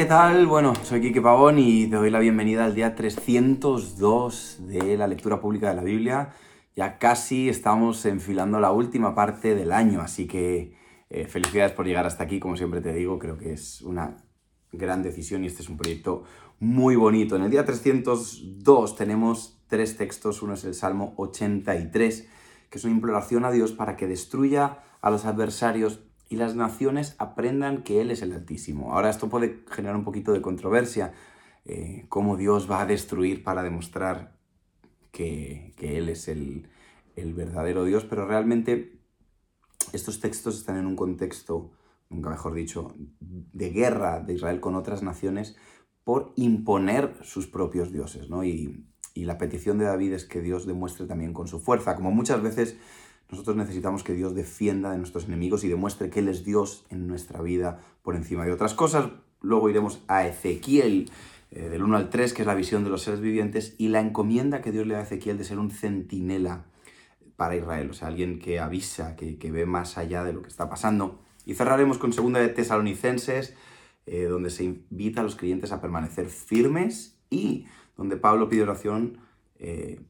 ¿qué tal? Bueno, soy Quique Pavón y te doy la bienvenida al día 302 de la lectura pública de la Biblia. Ya casi estamos enfilando la última parte del año, así que eh, felicidades por llegar hasta aquí, como siempre te digo, creo que es una gran decisión y este es un proyecto muy bonito. En el día 302 tenemos tres textos, uno es el Salmo 83, que es una imploración a Dios para que destruya a los adversarios y las naciones aprendan que Él es el Altísimo. Ahora esto puede generar un poquito de controversia, eh, cómo Dios va a destruir para demostrar que, Él es el, el, verdadero Dios, pero realmente estos textos están en un contexto, nunca mejor dicho, de guerra de Israel con otras naciones por imponer sus propios dioses, ¿no? Y, y la petición de David es que Dios demuestre también con su fuerza, como muchas veces nosotros necesitamos que Dios defienda de nuestros enemigos y demuestre que Él es Dios en nuestra vida por encima de otras cosas. Luego iremos a Ezequiel, eh, del 1 al 3, que es la visión de los seres vivientes, y la encomienda que Dios le da a Ezequiel de ser un centinela para Israel, o sea, alguien que avisa, que, ve más allá de lo que está pasando. Y cerraremos con segunda de Tesalonicenses, eh, donde se invita a los creyentes a permanecer firmes y donde Pablo pide oración eh,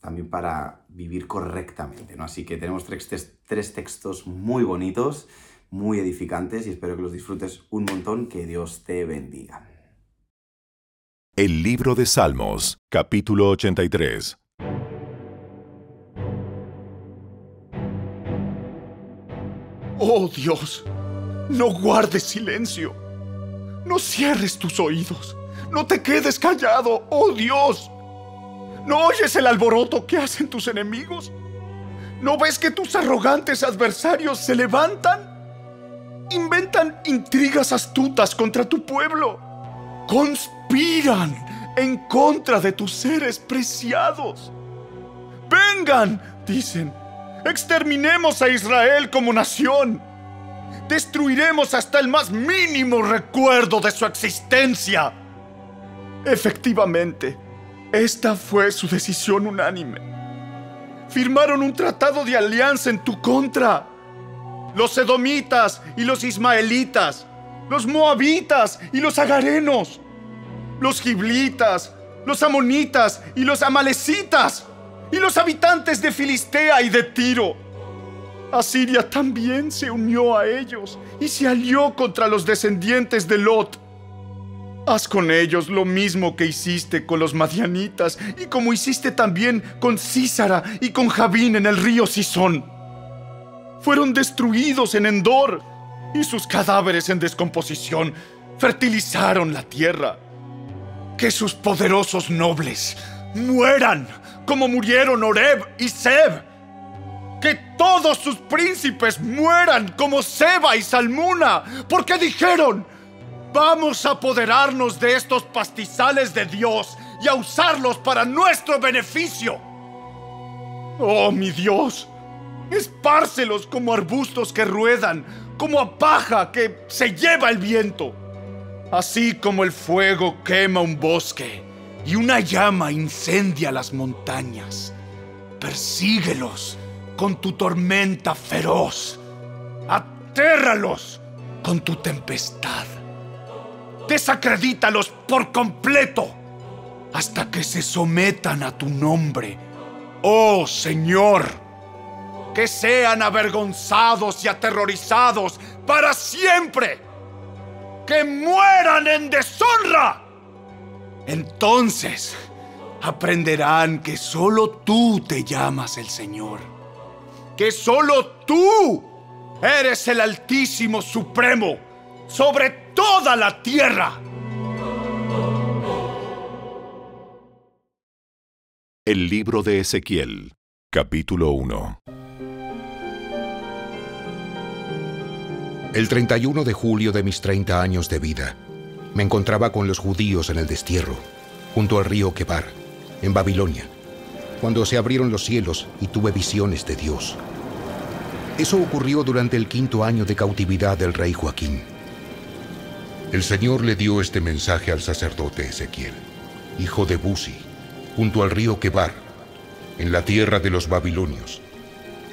también para vivir correctamente. ¿no? Así que tenemos tres, tres textos muy bonitos, muy edificantes y espero que los disfrutes un montón. Que Dios te bendiga. El libro de Salmos, capítulo 83. Oh Dios, no guardes silencio. No cierres tus oídos. No te quedes callado, oh Dios. ¿No oyes el alboroto que hacen tus enemigos? ¿No ves que tus arrogantes adversarios se levantan? Inventan intrigas astutas contra tu pueblo. Conspiran en contra de tus seres preciados. Vengan, dicen, exterminemos a Israel como nación. Destruiremos hasta el más mínimo recuerdo de su existencia. Efectivamente, esta fue su decisión unánime. Firmaron un tratado de alianza en tu contra. Los edomitas y los ismaelitas, los moabitas y los agarenos, los giblitas, los amonitas y los amalecitas, y los habitantes de Filistea y de Tiro. Asiria también se unió a ellos y se alió contra los descendientes de Lot Haz con ellos lo mismo que hiciste con los madianitas y como hiciste también con Císara y con Javín en el río Sison. Fueron destruidos en Endor y sus cadáveres en descomposición fertilizaron la tierra. Que sus poderosos nobles mueran como murieron Oreb y Seb. Que todos sus príncipes mueran como Seba y Salmuna, porque dijeron, Vamos a apoderarnos de estos pastizales de Dios y a usarlos para nuestro beneficio. Oh, mi Dios, espárcelos como arbustos que ruedan, como a paja que se lleva el viento. Así como el fuego quema un bosque y una llama incendia las montañas. Persíguelos con tu tormenta feroz. Atérralos con tu tempestad desacredítalos por completo hasta que se sometan a tu nombre. Oh Señor, que sean avergonzados y aterrorizados para siempre. Que mueran en deshonra. Entonces aprenderán que solo tú te llamas el Señor. Que solo tú eres el Altísimo Supremo sobre toda la tierra. El libro de Ezequiel, capítulo 1. El 31 de julio de mis 30 años de vida, me encontraba con los judíos en el destierro, junto al río Quebar, en Babilonia, cuando se abrieron los cielos y tuve visiones de Dios. Eso ocurrió durante el quinto año de cautividad del rey Joaquín. El Señor le dio este mensaje al sacerdote Ezequiel, hijo de Buzi, junto al río Quebar, en la tierra de los babilonios.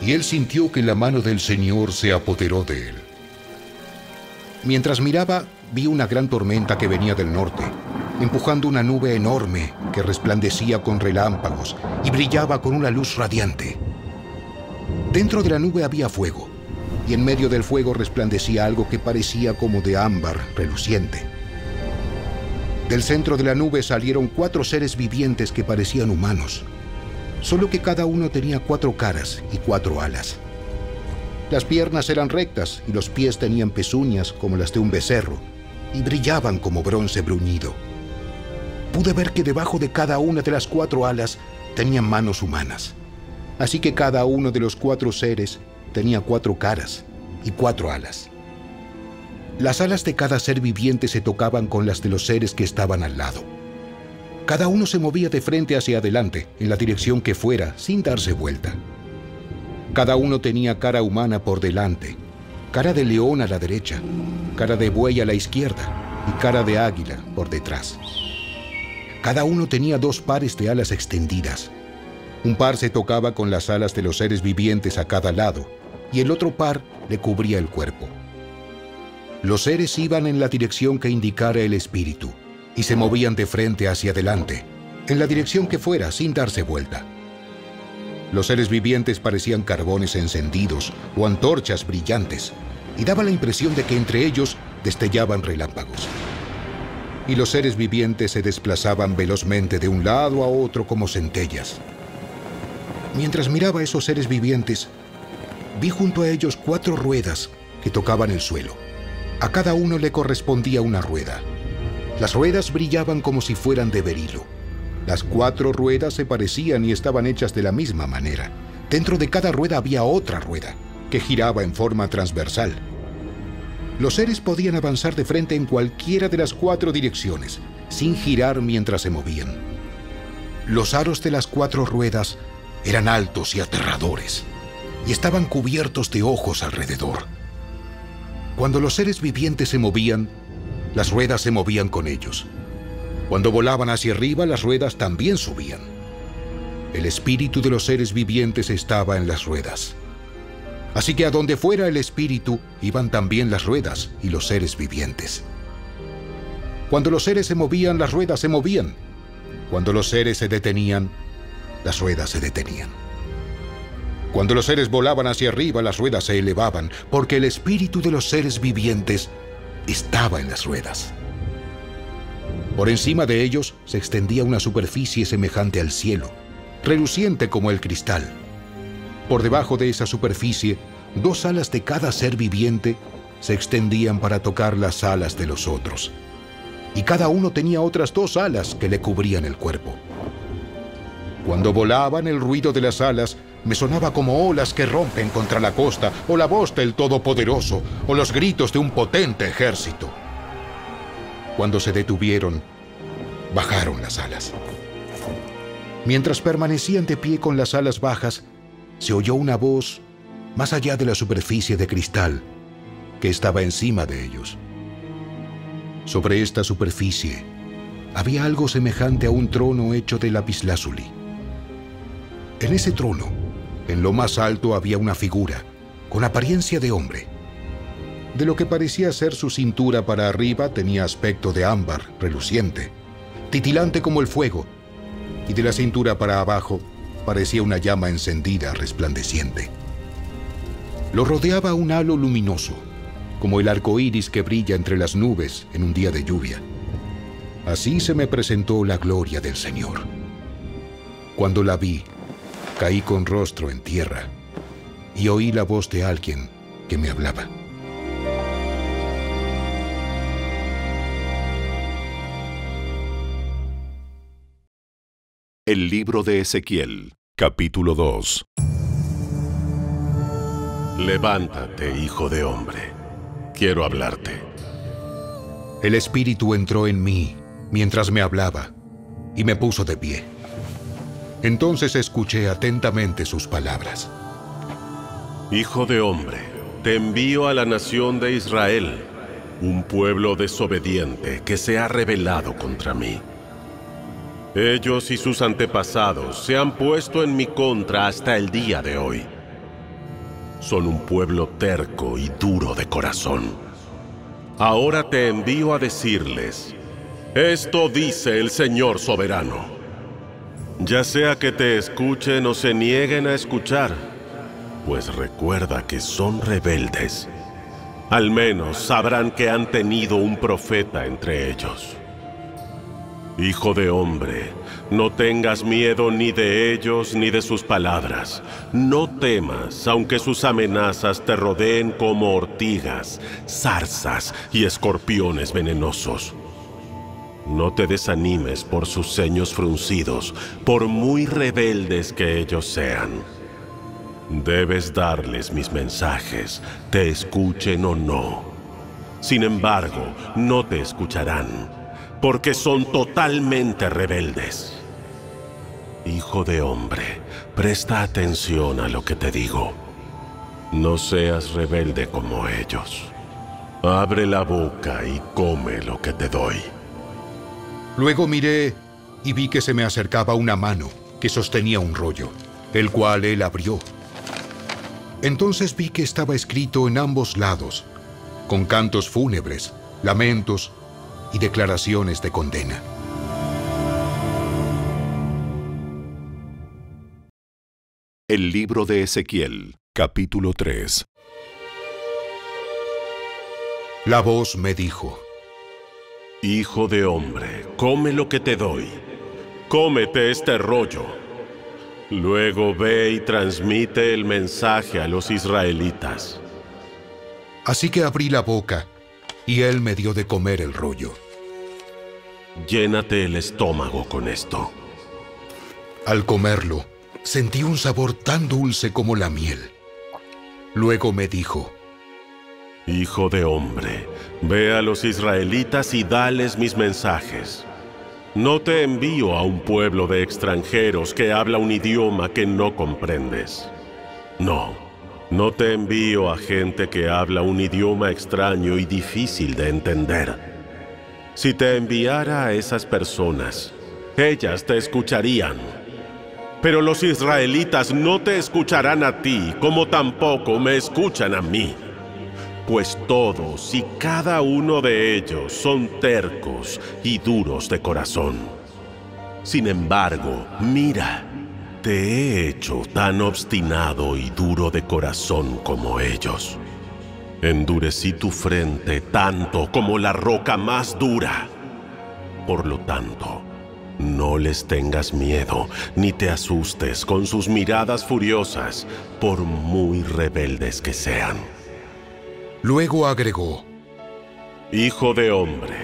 Y él sintió que la mano del Señor se apoderó de él. Mientras miraba, vi una gran tormenta que venía del norte, empujando una nube enorme que resplandecía con relámpagos y brillaba con una luz radiante. Dentro de la nube había fuego, y en medio del fuego resplandecía algo que parecía como de ámbar reluciente. Del centro de la nube salieron cuatro seres vivientes que parecían humanos, solo que cada uno tenía cuatro caras y cuatro alas. Las piernas eran rectas y los pies tenían pezuñas como las de un becerro y brillaban como bronce bruñido. Pude ver que debajo de cada una de las cuatro alas tenían manos humanas. Así que cada uno de los cuatro seres tenía cuatro caras y cuatro alas. Las alas de cada ser viviente se tocaban con las de los seres que estaban al lado. Cada uno se movía de frente hacia adelante, en la dirección que fuera, sin darse vuelta. Cada uno tenía cara humana por delante, cara de león a la derecha, cara de buey a la izquierda y cara de águila por detrás. Cada uno tenía dos pares de alas extendidas. Un par se tocaba con las alas de los seres vivientes a cada lado y el otro par le cubría el cuerpo. Los seres iban en la dirección que indicara el espíritu y se movían de frente hacia adelante, en la dirección que fuera, sin darse vuelta. Los seres vivientes parecían carbones encendidos o antorchas brillantes, y daba la impresión de que entre ellos destellaban relámpagos. Y los seres vivientes se desplazaban velozmente de un lado a otro como centellas. Mientras miraba a esos seres vivientes, vi junto a ellos cuatro ruedas que tocaban el suelo. A cada uno le correspondía una rueda. Las ruedas brillaban como si fueran de berilo. Las cuatro ruedas se parecían y estaban hechas de la misma manera. Dentro de cada rueda había otra rueda, que giraba en forma transversal. Los seres podían avanzar de frente en cualquiera de las cuatro direcciones, sin girar mientras se movían. Los aros de las cuatro ruedas eran altos y aterradores, y estaban cubiertos de ojos alrededor. Cuando los seres vivientes se movían, las ruedas se movían con ellos. Cuando volaban hacia arriba, las ruedas también subían. El espíritu de los seres vivientes estaba en las ruedas. Así que a donde fuera el espíritu, iban también las ruedas y los seres vivientes. Cuando los seres se movían, las ruedas se movían. Cuando los seres se detenían, las ruedas se detenían. Cuando los seres volaban hacia arriba, las ruedas se elevaban, porque el espíritu de los seres vivientes estaba en las ruedas. Por encima de ellos se extendía una superficie semejante al cielo, reluciente como el cristal. Por debajo de esa superficie, dos alas de cada ser viviente se extendían para tocar las alas de los otros. Y cada uno tenía otras dos alas que le cubrían el cuerpo. Cuando volaban, el ruido de las alas me sonaba como olas que rompen contra la costa, o la voz del Todopoderoso, o los gritos de un potente ejército. Cuando se detuvieron, bajaron las alas. Mientras permanecían de pie con las alas bajas, se oyó una voz más allá de la superficie de cristal que estaba encima de ellos. Sobre esta superficie había algo semejante a un trono hecho de lapislázuli. En ese trono, en lo más alto había una figura, con apariencia de hombre. De lo que parecía ser su cintura para arriba tenía aspecto de ámbar reluciente, titilante como el fuego, y de la cintura para abajo parecía una llama encendida resplandeciente. Lo rodeaba un halo luminoso, como el arco iris que brilla entre las nubes en un día de lluvia. Así se me presentó la gloria del Señor. Cuando la vi, caí con rostro en tierra y oí la voz de alguien que me hablaba. El libro de Ezequiel, capítulo 2. Levántate, hijo de hombre. Quiero hablarte. El Espíritu entró en mí mientras me hablaba y me puso de pie. Entonces escuché atentamente sus palabras. Hijo de hombre, te envío a la nación de Israel, un pueblo desobediente que se ha rebelado contra mí. Ellos y sus antepasados se han puesto en mi contra hasta el día de hoy. Son un pueblo terco y duro de corazón. Ahora te envío a decirles, esto dice el Señor soberano. Ya sea que te escuchen o se nieguen a escuchar, pues recuerda que son rebeldes. Al menos sabrán que han tenido un profeta entre ellos. Hijo de hombre, no tengas miedo ni de ellos ni de sus palabras. No temas, aunque sus amenazas te rodeen como ortigas, zarzas y escorpiones venenosos. No te desanimes por sus ceños fruncidos, por muy rebeldes que ellos sean. Debes darles mis mensajes, te escuchen o no. Sin embargo, no te escucharán, porque son totalmente rebeldes. Hijo de hombre, presta atención a lo que te digo. No seas rebelde como ellos. Abre la boca y come lo que te doy. Luego miré y vi que se me acercaba una mano que sostenía un rollo, el cual él abrió. Entonces vi que estaba escrito en ambos lados, con cantos fúnebres, lamentos y declaraciones de condena. El libro de Ezequiel, capítulo 3. La voz me dijo, Hijo de hombre, come lo que te doy. Cómete este rollo. Luego ve y transmite el mensaje a los israelitas. Así que abrí la boca y él me dio de comer el rollo. Llénate el estómago con esto. Al comerlo, sentí un sabor tan dulce como la miel. Luego me dijo, Hijo de hombre, ve a los israelitas y dales mis mensajes. No te envío a un pueblo de extranjeros que habla un idioma que no comprendes. No, no te envío a gente que habla un idioma extraño y difícil de entender. Si te enviara a esas personas, ellas te escucharían. Pero los israelitas no te escucharán a ti como tampoco me escuchan a mí. Pues todos y cada uno de ellos son tercos y duros de corazón. Sin embargo, mira, te he hecho tan obstinado y duro de corazón como ellos. Endurecí tu frente tanto como la roca más dura. Por lo tanto, no les tengas miedo ni te asustes con sus miradas furiosas, por muy rebeldes que sean. Luego agregó, Hijo de hombre,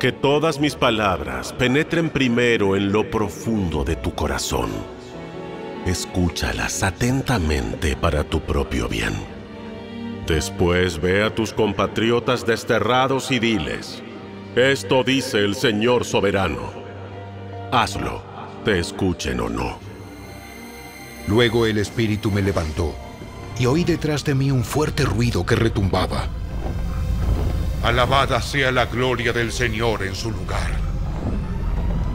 que todas mis palabras penetren primero en lo profundo de tu corazón. Escúchalas atentamente para tu propio bien. Después ve a tus compatriotas desterrados y diles, esto dice el Señor soberano. Hazlo, te escuchen o no. Luego el espíritu me levantó y oí detrás de mí un fuerte ruido que retumbaba. Alabada sea la gloria del Señor en su lugar.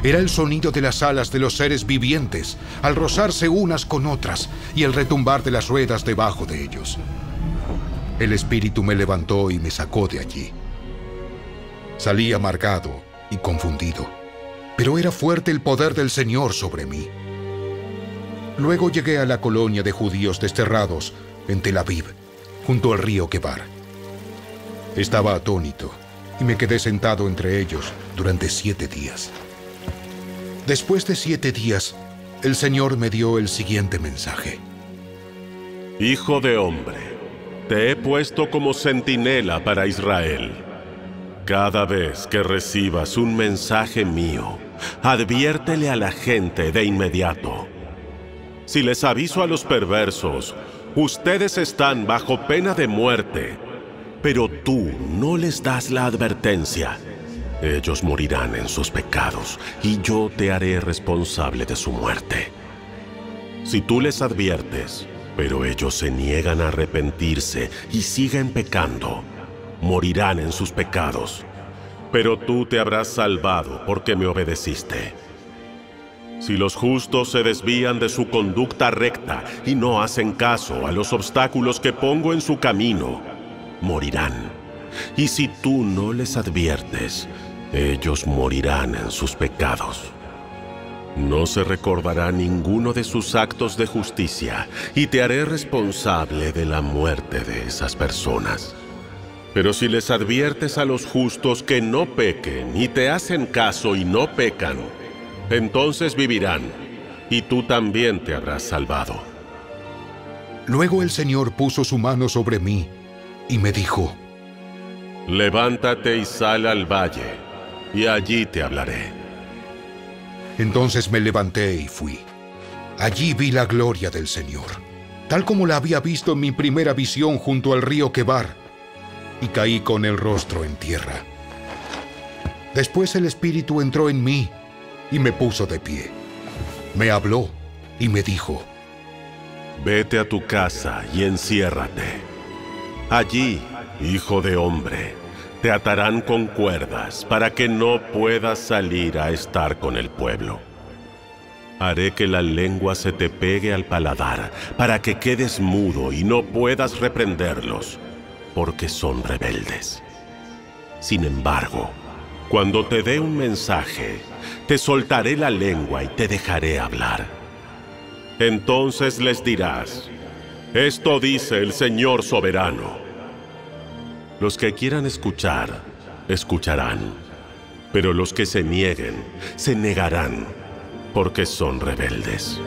Era el sonido de las alas de los seres vivientes al rozarse unas con otras y el retumbar de las ruedas debajo de ellos. El espíritu me levantó y me sacó de allí. Salí amargado y confundido, pero era fuerte el poder del Señor sobre mí. Luego llegué a la colonia de judíos desterrados en Tel Aviv, junto al río Kebar. Estaba atónito y me quedé sentado entre ellos durante siete días. Después de siete días, el Señor me dio el siguiente mensaje. Hijo de hombre, te he puesto como centinela para Israel. Cada vez que recibas un mensaje mío, adviértele a la gente de inmediato. Si les aviso a los perversos, ustedes están bajo pena de muerte, pero tú no les das la advertencia. Ellos morirán en sus pecados y yo te haré responsable de su muerte. Si tú les adviertes, pero ellos se niegan a arrepentirse y siguen pecando, morirán en sus pecados. Pero tú te habrás salvado porque me obedeciste. Si los justos se desvían de su conducta recta y no hacen caso a los obstáculos que pongo en su camino, morirán. y si tú no les adviertes, ellos morirán en sus pecados. No se recordará ninguno de sus actos de justicia, y te haré responsable de la muerte de esas personas. Pero si les adviertes a los justos que no pequen y te hacen caso y no pecan, entonces vivirán, y tú también te habrás salvado. Luego el Señor puso su mano sobre mí y me dijo, Levántate y sal al valle, y allí te hablaré. Entonces me levanté y fui. Allí vi la gloria del Señor, tal como la había visto en mi primera visión junto al río Quebar, y caí con el rostro en tierra. Después el Espíritu entró en mí y me puso de pie. Me habló y me dijo, Vete a tu casa y enciérrate. Allí, hijo de hombre, te atarán con cuerdas para que no puedas salir a estar con el pueblo. Haré que la lengua se te pegue al paladar para que quedes mudo y no puedas reprenderlos, porque son rebeldes. Sin embargo, cuando te dé un mensaje, te soltaré la lengua y te dejaré hablar. Entonces les dirás, esto dice el Señor soberano. Los que quieran escuchar, escucharán, pero los que se nieguen, se negarán, porque son rebeldes.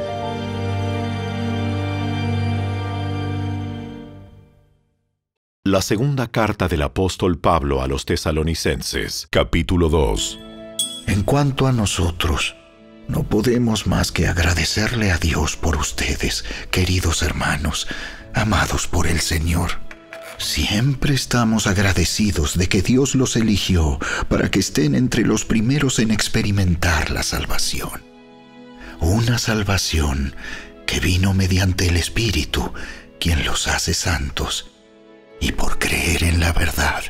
La segunda carta del apóstol Pablo a los tesalonicenses, capítulo 2. En cuanto a nosotros, no podemos más que agradecerle a Dios por ustedes, queridos hermanos, amados por el Señor. Siempre estamos agradecidos de que Dios los eligió para que estén entre los primeros en experimentar la salvación. Una salvación que vino mediante el Espíritu, quien los hace santos, y por creer en la verdad.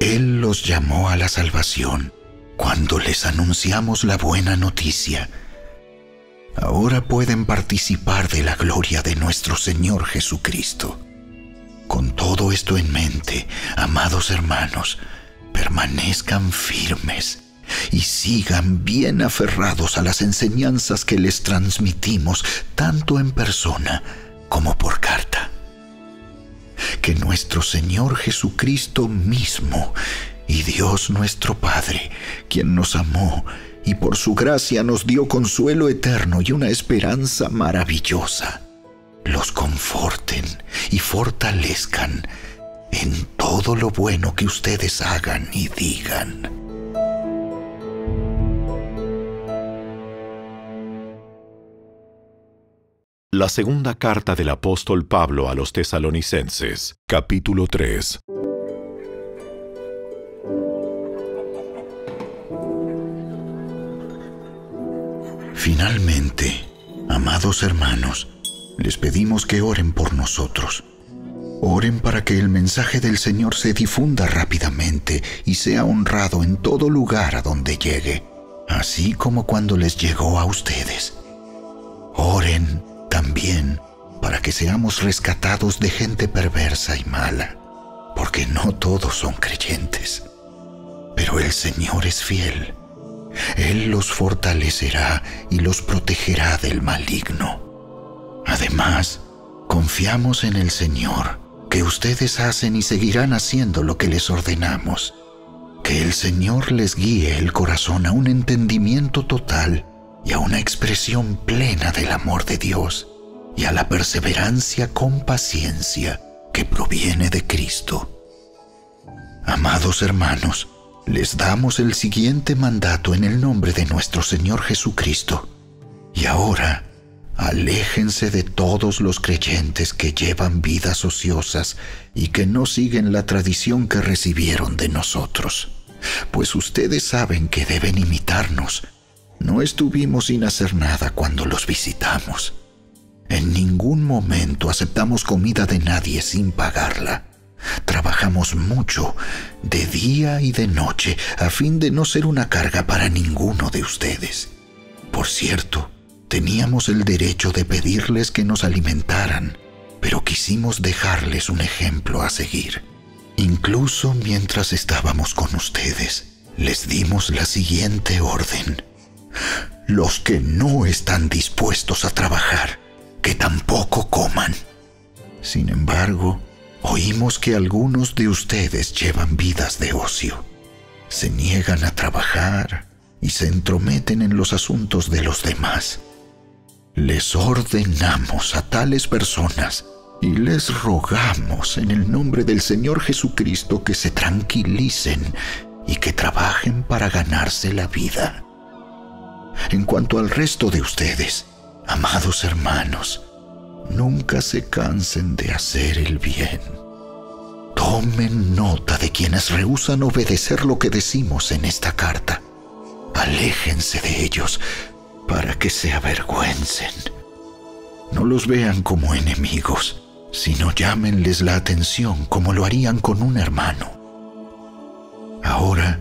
Él los llamó a la salvación cuando les anunciamos la buena noticia. Ahora pueden participar de la gloria de nuestro Señor Jesucristo. Con todo esto en mente, amados hermanos, permanezcan firmes y sigan bien aferrados a las enseñanzas que les transmitimos tanto en persona como por carta. Que nuestro Señor Jesucristo mismo y Dios nuestro Padre, quien nos amó y por su gracia nos dio consuelo eterno y una esperanza maravillosa, los conforten y fortalezcan en todo lo bueno que ustedes hagan y digan. La segunda carta del apóstol Pablo a los tesalonicenses, capítulo 3. Finalmente, amados hermanos, les pedimos que oren por nosotros. Oren para que el mensaje del Señor se difunda rápidamente y sea honrado en todo lugar a donde llegue, así como cuando les llegó a ustedes. Oren también para que seamos rescatados de gente perversa y mala, porque no todos son creyentes. Pero el Señor es fiel él los fortalecerá y los protegerá del maligno. Además, confiamos en el Señor, que ustedes hacen y seguirán haciendo lo que les ordenamos. Que el Señor les guíe el corazón a un entendimiento total y a una expresión plena del amor de Dios y a la perseverancia con paciencia que proviene de Cristo. Amados hermanos, les damos el siguiente mandato en el nombre de nuestro Señor Jesucristo. Y ahora, aléjense de todos los creyentes que llevan vidas ociosas y que no siguen la tradición que recibieron de nosotros, pues ustedes saben que deben imitarnos. No estuvimos sin hacer nada cuando los visitamos. En ningún momento aceptamos comida de nadie sin pagarla. Trabajamos mucho, de día y de noche, a fin de no ser una carga para ninguno de ustedes. Por cierto, teníamos el derecho de pedirles que nos alimentaran, pero quisimos dejarles un ejemplo a seguir. Incluso mientras estábamos con ustedes, les dimos la siguiente orden. Los que no están dispuestos a trabajar, que tampoco coman. Sin embargo, oímos que algunos de ustedes llevan vidas de ocio. Se niegan a trabajar y se entrometen en los asuntos de los demás. Les ordenamos a tales personas y les rogamos en el nombre del Señor Jesucristo que se tranquilicen y que trabajen para ganarse la vida. En cuanto al resto de ustedes, amados hermanos, nunca se cansen de hacer el bien. Tomen nota de quienes rehusan obedecer lo que decimos en esta carta. Aléjense de ellos para que se avergüencen. No los vean como enemigos, sino llámenles la atención como lo harían con un hermano. Ahora,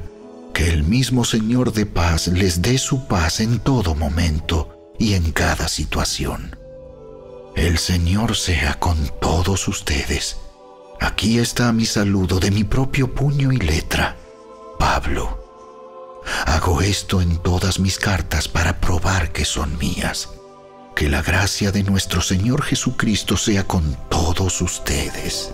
que el mismo Señor de paz les dé su paz en todo momento y en cada situación. El Señor sea con todos ustedes. Aquí está mi saludo de mi propio puño y letra, Pablo. Hago esto en todas mis cartas para probar que son mías. Que la gracia de nuestro Señor Jesucristo sea con todos ustedes.